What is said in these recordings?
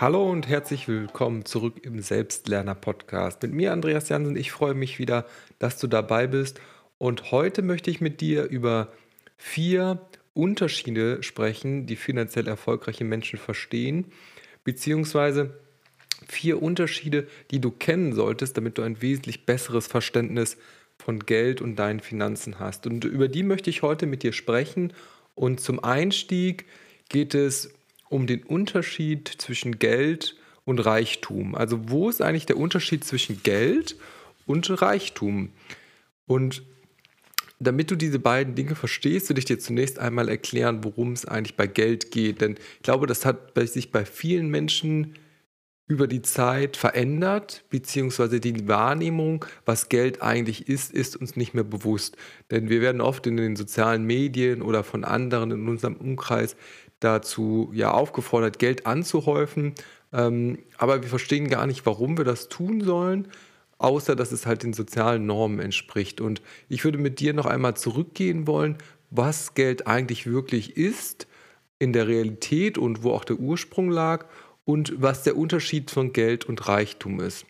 Hallo und herzlich willkommen zurück im Selbstlerner-Podcast. Mit mir, Andreas Jansen. Ich freue mich wieder, dass du dabei bist. Und heute möchte ich mit dir über vier Unterschiede sprechen, die finanziell erfolgreiche Menschen verstehen, beziehungsweise vier Unterschiede, die du kennen solltest, damit du ein wesentlich besseres Verständnis von Geld und deinen Finanzen hast. Und über die möchte ich heute mit dir sprechen. Und zum Einstieg geht es um den Unterschied zwischen Geld und Reichtum. Also wo ist eigentlich der Unterschied zwischen Geld und Reichtum? Und damit du diese beiden Dinge verstehst, würde ich dir zunächst einmal erklären, worum es eigentlich bei Geld geht. Denn ich glaube, das hat sich bei vielen Menschen über die Zeit verändert, beziehungsweise die Wahrnehmung, was Geld eigentlich ist, ist uns nicht mehr bewusst. Denn wir werden oft in den sozialen Medien oder von anderen in unserem Umkreis dazu ja aufgefordert, Geld anzuhäufen. Ähm, aber wir verstehen gar nicht, warum wir das tun sollen, außer dass es halt den sozialen Normen entspricht. Und ich würde mit dir noch einmal zurückgehen wollen, was Geld eigentlich wirklich ist in der Realität und wo auch der Ursprung lag und was der Unterschied von Geld und Reichtum ist.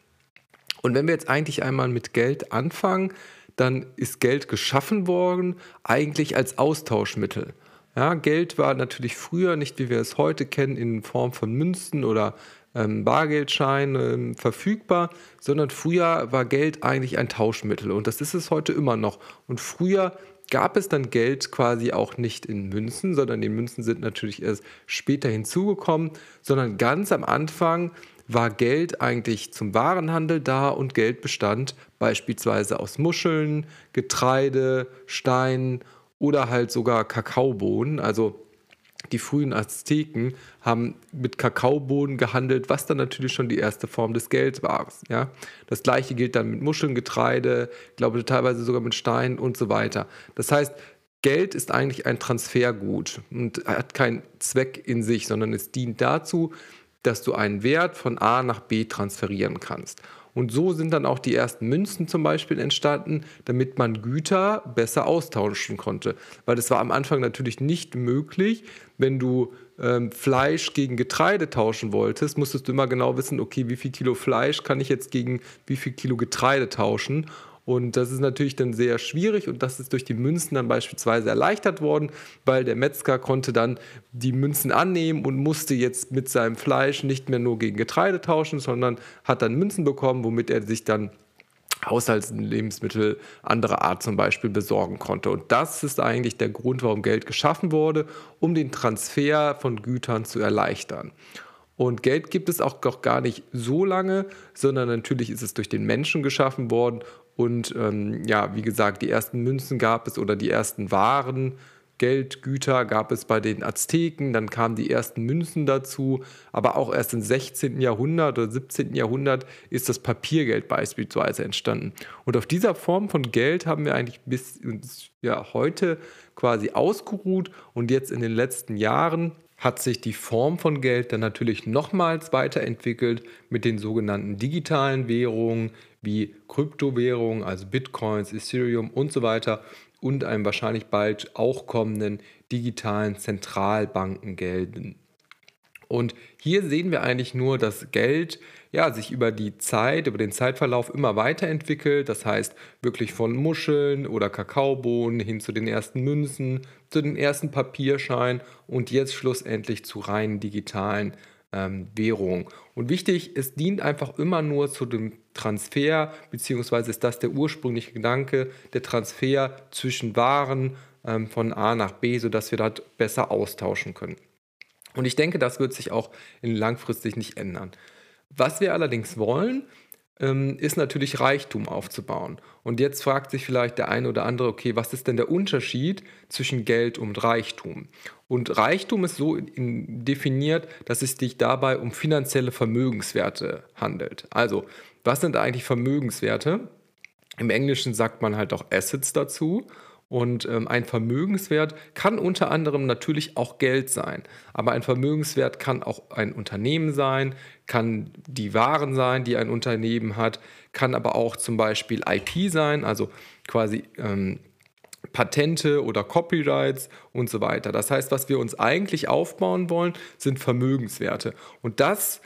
Und wenn wir jetzt eigentlich einmal mit Geld anfangen, dann ist Geld geschaffen worden eigentlich als Austauschmittel. Ja, Geld war natürlich früher nicht, wie wir es heute kennen, in Form von Münzen oder ähm, Bargeldscheinen äh, verfügbar, sondern früher war Geld eigentlich ein Tauschmittel und das ist es heute immer noch. Und früher gab es dann Geld quasi auch nicht in Münzen, sondern die Münzen sind natürlich erst später hinzugekommen, sondern ganz am Anfang war Geld eigentlich zum Warenhandel da und Geld bestand beispielsweise aus Muscheln, Getreide, Steinen oder halt sogar Kakaobohnen, also die frühen Azteken haben mit Kakaobohnen gehandelt, was dann natürlich schon die erste Form des Gelds war. Ja? Das gleiche gilt dann mit Muscheln, Getreide, glaube teilweise sogar mit Steinen und so weiter. Das heißt, Geld ist eigentlich ein Transfergut und hat keinen Zweck in sich, sondern es dient dazu, dass du einen Wert von A nach B transferieren kannst. Und so sind dann auch die ersten Münzen zum Beispiel entstanden, damit man Güter besser austauschen konnte. Weil es war am Anfang natürlich nicht möglich, wenn du ähm, Fleisch gegen Getreide tauschen wolltest, musstest du immer genau wissen, okay, wie viel Kilo Fleisch kann ich jetzt gegen wie viel Kilo Getreide tauschen. Und das ist natürlich dann sehr schwierig und das ist durch die Münzen dann beispielsweise erleichtert worden, weil der Metzger konnte dann die Münzen annehmen und musste jetzt mit seinem Fleisch nicht mehr nur gegen Getreide tauschen, sondern hat dann Münzen bekommen, womit er sich dann Haushaltslebensmittel anderer Art zum Beispiel besorgen konnte. Und das ist eigentlich der Grund, warum Geld geschaffen wurde, um den Transfer von Gütern zu erleichtern. Und Geld gibt es auch gar nicht so lange, sondern natürlich ist es durch den Menschen geschaffen worden und ähm, ja, wie gesagt, die ersten Münzen gab es oder die ersten Waren, Geld, Güter gab es bei den Azteken, dann kamen die ersten Münzen dazu, aber auch erst im 16. Jahrhundert oder 17. Jahrhundert ist das Papiergeld beispielsweise entstanden. Und auf dieser Form von Geld haben wir eigentlich bis ja, heute quasi ausgeruht und jetzt in den letzten Jahren hat sich die Form von Geld dann natürlich nochmals weiterentwickelt mit den sogenannten digitalen Währungen wie Kryptowährungen, also Bitcoins, Ethereum und so weiter und einem wahrscheinlich bald auch kommenden digitalen Zentralbankengelden. Und hier sehen wir eigentlich nur, dass Geld ja, sich über die Zeit, über den Zeitverlauf immer weiterentwickelt. Das heißt, wirklich von Muscheln oder Kakaobohnen hin zu den ersten Münzen, zu den ersten Papierscheinen und jetzt schlussendlich zu reinen digitalen ähm, Währungen. Und wichtig, es dient einfach immer nur zu dem Transfer, beziehungsweise ist das der ursprüngliche Gedanke, der Transfer zwischen Waren ähm, von A nach B, sodass wir das besser austauschen können. Und ich denke, das wird sich auch langfristig nicht ändern. Was wir allerdings wollen, ähm, ist natürlich Reichtum aufzubauen. Und jetzt fragt sich vielleicht der eine oder andere, okay, was ist denn der Unterschied zwischen Geld und Reichtum? Und Reichtum ist so definiert, dass es sich dabei um finanzielle Vermögenswerte handelt. Also, was sind eigentlich Vermögenswerte? Im Englischen sagt man halt auch Assets dazu. Und ähm, ein Vermögenswert kann unter anderem natürlich auch Geld sein. Aber ein Vermögenswert kann auch ein Unternehmen sein, kann die Waren sein, die ein Unternehmen hat, kann aber auch zum Beispiel IP sein, also quasi ähm, Patente oder Copyrights und so weiter. Das heißt, was wir uns eigentlich aufbauen wollen, sind Vermögenswerte. Und das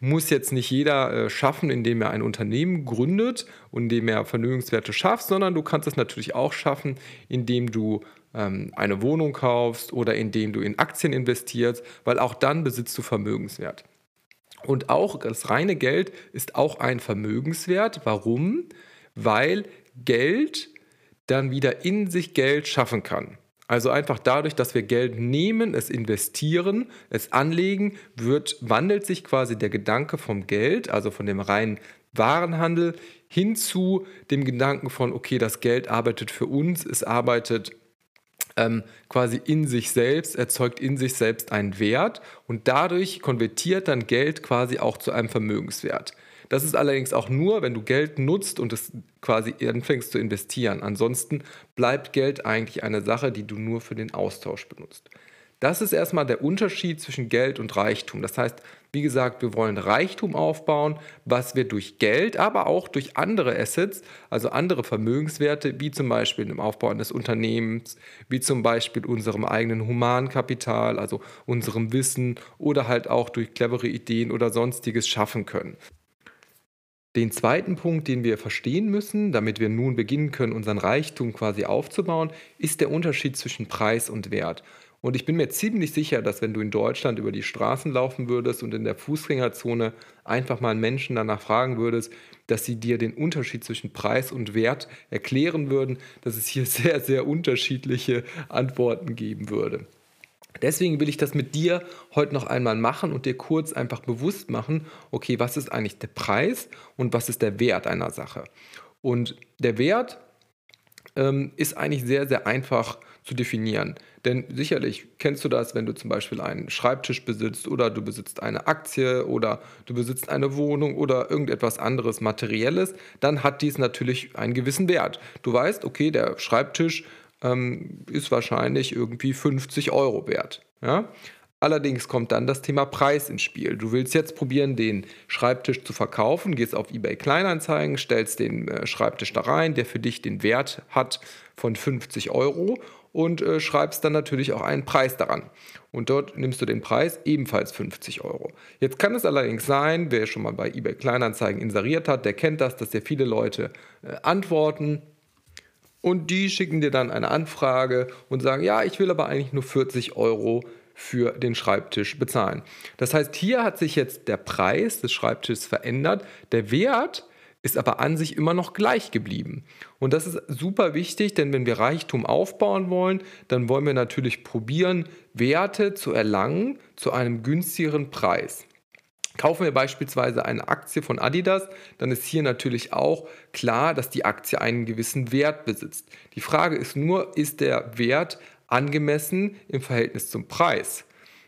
muss jetzt nicht jeder äh, schaffen, indem er ein Unternehmen gründet und indem er Vermögenswerte schafft, sondern du kannst es natürlich auch schaffen, indem du ähm, eine Wohnung kaufst oder indem du in Aktien investierst, weil auch dann besitzt du Vermögenswert. Und auch das reine Geld ist auch ein Vermögenswert. Warum? Weil Geld dann wieder in sich Geld schaffen kann. Also einfach dadurch, dass wir Geld nehmen, es investieren, es anlegen, wird, wandelt sich quasi der Gedanke vom Geld, also von dem reinen Warenhandel, hin zu dem Gedanken von, okay, das Geld arbeitet für uns, es arbeitet ähm, quasi in sich selbst, erzeugt in sich selbst einen Wert und dadurch konvertiert dann Geld quasi auch zu einem Vermögenswert. Das ist allerdings auch nur, wenn du Geld nutzt und es quasi anfängst zu investieren. Ansonsten bleibt Geld eigentlich eine Sache, die du nur für den Austausch benutzt. Das ist erstmal der Unterschied zwischen Geld und Reichtum. Das heißt, wie gesagt, wir wollen Reichtum aufbauen, was wir durch Geld, aber auch durch andere Assets, also andere Vermögenswerte, wie zum Beispiel im Aufbau eines Unternehmens, wie zum Beispiel unserem eigenen Humankapital, also unserem Wissen oder halt auch durch clevere Ideen oder sonstiges schaffen können. Den zweiten Punkt, den wir verstehen müssen, damit wir nun beginnen können, unseren Reichtum quasi aufzubauen, ist der Unterschied zwischen Preis und Wert. Und ich bin mir ziemlich sicher, dass wenn du in Deutschland über die Straßen laufen würdest und in der Fußgängerzone einfach mal Menschen danach fragen würdest, dass sie dir den Unterschied zwischen Preis und Wert erklären würden, dass es hier sehr, sehr unterschiedliche Antworten geben würde. Deswegen will ich das mit dir heute noch einmal machen und dir kurz einfach bewusst machen, okay, was ist eigentlich der Preis und was ist der Wert einer Sache. Und der Wert ähm, ist eigentlich sehr, sehr einfach zu definieren. Denn sicherlich kennst du das, wenn du zum Beispiel einen Schreibtisch besitzt oder du besitzt eine Aktie oder du besitzt eine Wohnung oder irgendetwas anderes Materielles, dann hat dies natürlich einen gewissen Wert. Du weißt, okay, der Schreibtisch ähm, ist wahrscheinlich irgendwie 50 Euro wert. Ja? Allerdings kommt dann das Thema Preis ins Spiel. Du willst jetzt probieren, den Schreibtisch zu verkaufen, gehst auf eBay Kleinanzeigen, stellst den äh, Schreibtisch da rein, der für dich den Wert hat von 50 Euro und äh, schreibst dann natürlich auch einen Preis daran. Und dort nimmst du den Preis ebenfalls 50 Euro. Jetzt kann es allerdings sein, wer schon mal bei eBay Kleinanzeigen inseriert hat, der kennt das, dass sehr viele Leute äh, antworten und die schicken dir dann eine Anfrage und sagen, ja, ich will aber eigentlich nur 40 Euro für den Schreibtisch bezahlen. Das heißt, hier hat sich jetzt der Preis des Schreibtisches verändert. Der Wert ist aber an sich immer noch gleich geblieben. Und das ist super wichtig, denn wenn wir Reichtum aufbauen wollen, dann wollen wir natürlich probieren, Werte zu erlangen zu einem günstigeren Preis. Kaufen wir beispielsweise eine Aktie von Adidas, dann ist hier natürlich auch klar, dass die Aktie einen gewissen Wert besitzt. Die Frage ist nur, ist der Wert angemessen im Verhältnis zum Preis?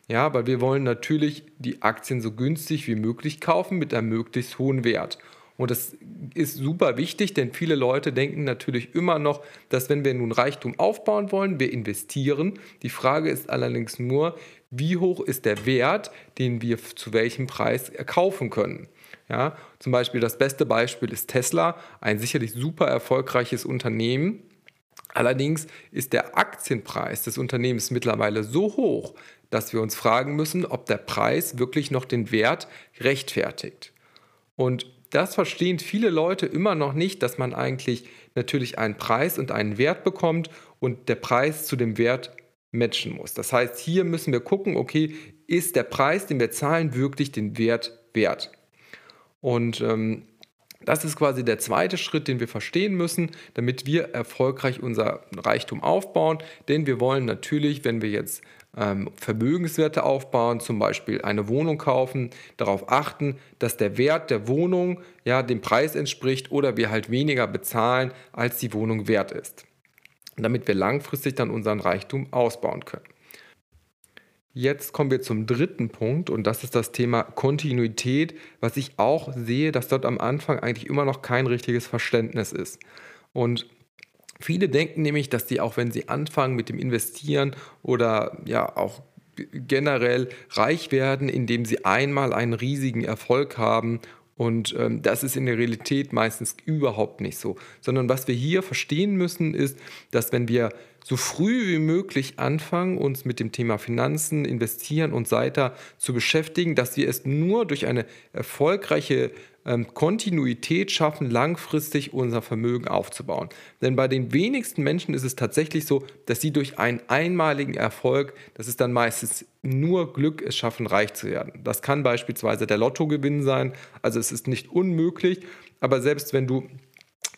Ja, weil wir wollen natürlich die Aktien so günstig wie möglich kaufen mit einem möglichst hohen Wert. Und das ist super wichtig, denn viele Leute denken natürlich immer noch, dass wenn wir nun Reichtum aufbauen wollen, wir investieren. Die Frage ist allerdings nur, wie hoch ist der Wert, den wir zu welchem Preis erkaufen können. Ja, zum Beispiel das beste Beispiel ist Tesla, ein sicherlich super erfolgreiches Unternehmen. Allerdings ist der Aktienpreis des Unternehmens mittlerweile so hoch, dass wir uns fragen müssen, ob der Preis wirklich noch den Wert rechtfertigt. Und das verstehen viele Leute immer noch nicht, dass man eigentlich natürlich einen Preis und einen Wert bekommt und der Preis zu dem Wert matchen muss. Das heißt, hier müssen wir gucken, okay, ist der Preis, den wir zahlen, wirklich den Wert wert? Und ähm, das ist quasi der zweite Schritt, den wir verstehen müssen, damit wir erfolgreich unser Reichtum aufbauen. Denn wir wollen natürlich, wenn wir jetzt Vermögenswerte aufbauen, zum Beispiel eine Wohnung kaufen, darauf achten, dass der Wert der Wohnung ja dem Preis entspricht oder wir halt weniger bezahlen, als die Wohnung wert ist damit wir langfristig dann unseren Reichtum ausbauen können. Jetzt kommen wir zum dritten Punkt und das ist das Thema Kontinuität, was ich auch sehe, dass dort am Anfang eigentlich immer noch kein richtiges Verständnis ist. Und viele denken nämlich, dass sie auch wenn sie anfangen mit dem Investieren oder ja auch generell reich werden, indem sie einmal einen riesigen Erfolg haben Und ähm, das ist in der Realität meistens überhaupt nicht so. Sondern was wir hier verstehen müssen, ist, dass wenn wir so früh wie möglich anfangen, uns mit dem Thema Finanzen, Investieren und so weiter zu beschäftigen, dass wir es nur durch eine erfolgreiche ähm, Kontinuität schaffen, langfristig unser Vermögen aufzubauen. Denn bei den wenigsten Menschen ist es tatsächlich so, dass sie durch einen einmaligen Erfolg, das ist dann meistens nur Glück, es schaffen, reich zu werden. Das kann beispielsweise der Lottogewinn sein, also es ist nicht unmöglich, aber selbst wenn du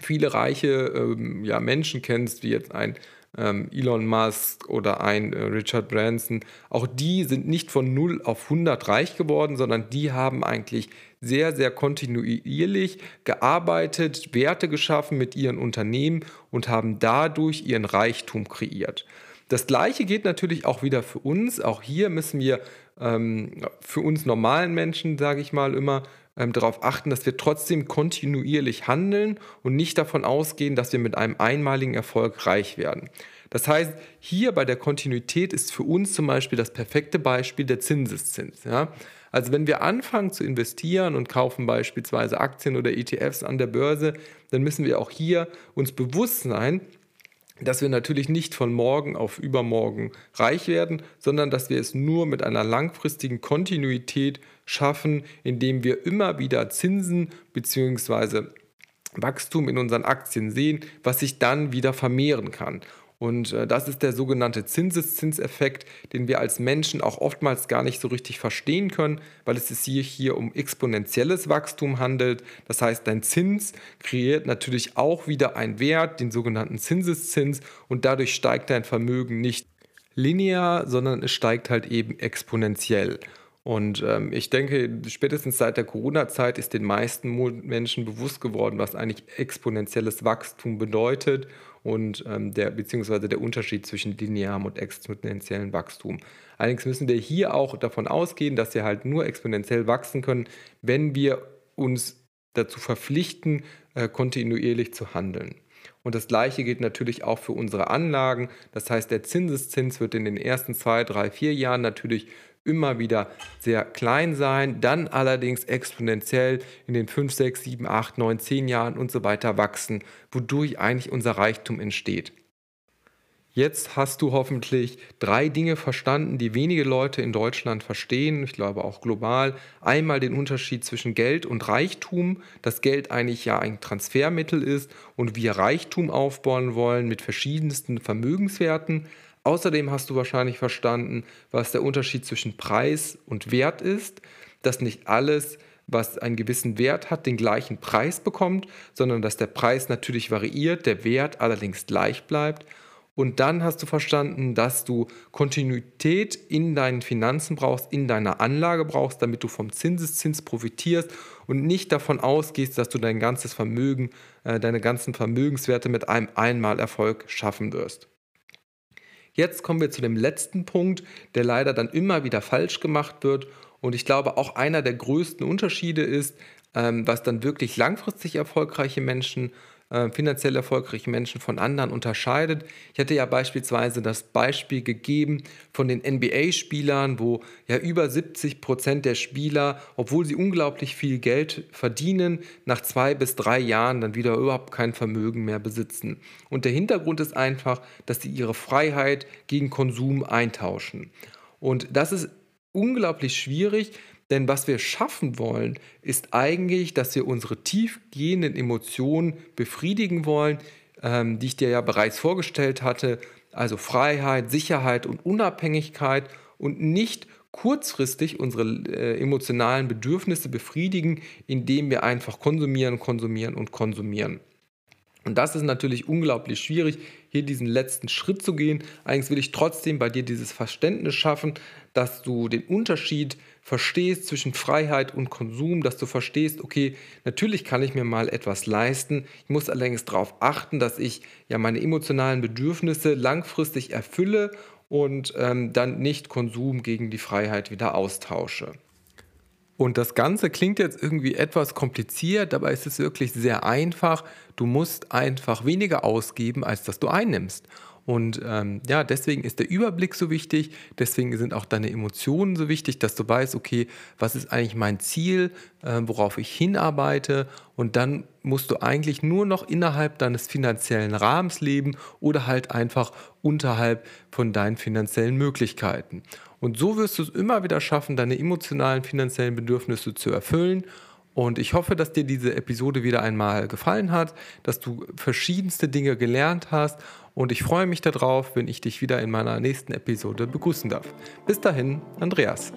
viele reiche ähm, ja, Menschen kennst, wie jetzt ein ähm, Elon Musk oder ein äh, Richard Branson, auch die sind nicht von 0 auf 100 reich geworden, sondern die haben eigentlich sehr, sehr kontinuierlich gearbeitet, Werte geschaffen mit ihren Unternehmen und haben dadurch ihren Reichtum kreiert. Das gleiche geht natürlich auch wieder für uns. Auch hier müssen wir ähm, für uns normalen Menschen, sage ich mal immer, ähm, darauf achten, dass wir trotzdem kontinuierlich handeln und nicht davon ausgehen, dass wir mit einem einmaligen Erfolg reich werden. Das heißt, hier bei der Kontinuität ist für uns zum Beispiel das perfekte Beispiel der Zinseszins. Ja? Also wenn wir anfangen zu investieren und kaufen beispielsweise Aktien oder ETFs an der Börse, dann müssen wir auch hier uns bewusst sein, dass wir natürlich nicht von morgen auf übermorgen reich werden, sondern dass wir es nur mit einer langfristigen Kontinuität schaffen, indem wir immer wieder Zinsen bzw. Wachstum in unseren Aktien sehen, was sich dann wieder vermehren kann. Und äh, das ist der sogenannte Zinseszinseffekt, den wir als Menschen auch oftmals gar nicht so richtig verstehen können, weil es sich hier, hier um exponentielles Wachstum handelt. Das heißt, dein Zins kreiert natürlich auch wieder einen Wert, den sogenannten Zinseszins, und dadurch steigt dein Vermögen nicht linear, sondern es steigt halt eben exponentiell. Und ähm, ich denke, spätestens seit der Corona-Zeit ist den meisten Menschen bewusst geworden, was eigentlich exponentielles Wachstum bedeutet und ähm, der beziehungsweise der Unterschied zwischen linearem und exponentiellem Wachstum. Allerdings müssen wir hier auch davon ausgehen, dass wir halt nur exponentiell wachsen können, wenn wir uns dazu verpflichten, äh, kontinuierlich zu handeln. Und das gleiche gilt natürlich auch für unsere Anlagen. Das heißt, der Zinseszins wird in den ersten zwei, drei, vier Jahren natürlich immer wieder sehr klein sein, dann allerdings exponentiell in den 5, 6, 7, 8, 9, 10 Jahren und so weiter wachsen, wodurch eigentlich unser Reichtum entsteht. Jetzt hast du hoffentlich drei Dinge verstanden, die wenige Leute in Deutschland verstehen, ich glaube auch global. Einmal den Unterschied zwischen Geld und Reichtum, dass Geld eigentlich ja ein Transfermittel ist und wir Reichtum aufbauen wollen mit verschiedensten Vermögenswerten. Außerdem hast du wahrscheinlich verstanden, was der Unterschied zwischen Preis und Wert ist, dass nicht alles, was einen gewissen Wert hat, den gleichen Preis bekommt, sondern dass der Preis natürlich variiert, der Wert allerdings gleich bleibt. Und dann hast du verstanden, dass du Kontinuität in deinen Finanzen brauchst, in deiner Anlage brauchst, damit du vom Zinseszins profitierst und nicht davon ausgehst, dass du dein ganzes Vermögen, äh, deine ganzen Vermögenswerte mit einem Einmalerfolg schaffen wirst. Jetzt kommen wir zu dem letzten Punkt, der leider dann immer wieder falsch gemacht wird. Und ich glaube, auch einer der größten Unterschiede ist, ähm, was dann wirklich langfristig erfolgreiche Menschen äh, finanziell erfolgreiche Menschen von anderen unterscheidet. Ich hatte ja beispielsweise das Beispiel gegeben von den NBA-Spielern, wo ja über 70 Prozent der Spieler, obwohl sie unglaublich viel Geld verdienen, nach zwei bis drei Jahren dann wieder überhaupt kein Vermögen mehr besitzen. Und der Hintergrund ist einfach, dass sie ihre Freiheit gegen Konsum eintauschen. Und das ist unglaublich schwierig, denn was wir schaffen wollen, ist eigentlich, dass wir unsere tiefgehenden Emotionen befriedigen wollen, ähm, die ich dir ja bereits vorgestellt hatte. Also Freiheit, Sicherheit und Unabhängigkeit und nicht kurzfristig unsere äh, emotionalen Bedürfnisse befriedigen, indem wir einfach konsumieren, konsumieren und konsumieren. Und das ist natürlich unglaublich schwierig, hier diesen letzten Schritt zu gehen. Eigentlich will ich trotzdem bei dir dieses Verständnis schaffen, dass du den Unterschied verstehst zwischen Freiheit und Konsum, dass du verstehst, okay, natürlich kann ich mir mal etwas leisten, ich muss allerdings darauf achten, dass ich ja meine emotionalen Bedürfnisse langfristig erfülle und ähm, dann nicht Konsum gegen die Freiheit wieder austausche. Und das Ganze klingt jetzt irgendwie etwas kompliziert, dabei ist es wirklich sehr einfach. Du musst einfach weniger ausgeben, als dass du einnimmst. Und ähm, ja, deswegen ist der Überblick so wichtig, deswegen sind auch deine Emotionen so wichtig, dass du weißt, okay, was ist eigentlich mein Ziel, äh, worauf ich hinarbeite und dann musst du eigentlich nur noch innerhalb deines finanziellen Rahmens leben oder halt einfach unterhalb von deinen finanziellen Möglichkeiten. Und so wirst du es immer wieder schaffen, deine emotionalen finanziellen Bedürfnisse zu erfüllen und ich hoffe, dass dir diese Episode wieder einmal gefallen hat, dass du verschiedenste Dinge gelernt hast. Und ich freue mich darauf, wenn ich dich wieder in meiner nächsten Episode begrüßen darf. Bis dahin, Andreas.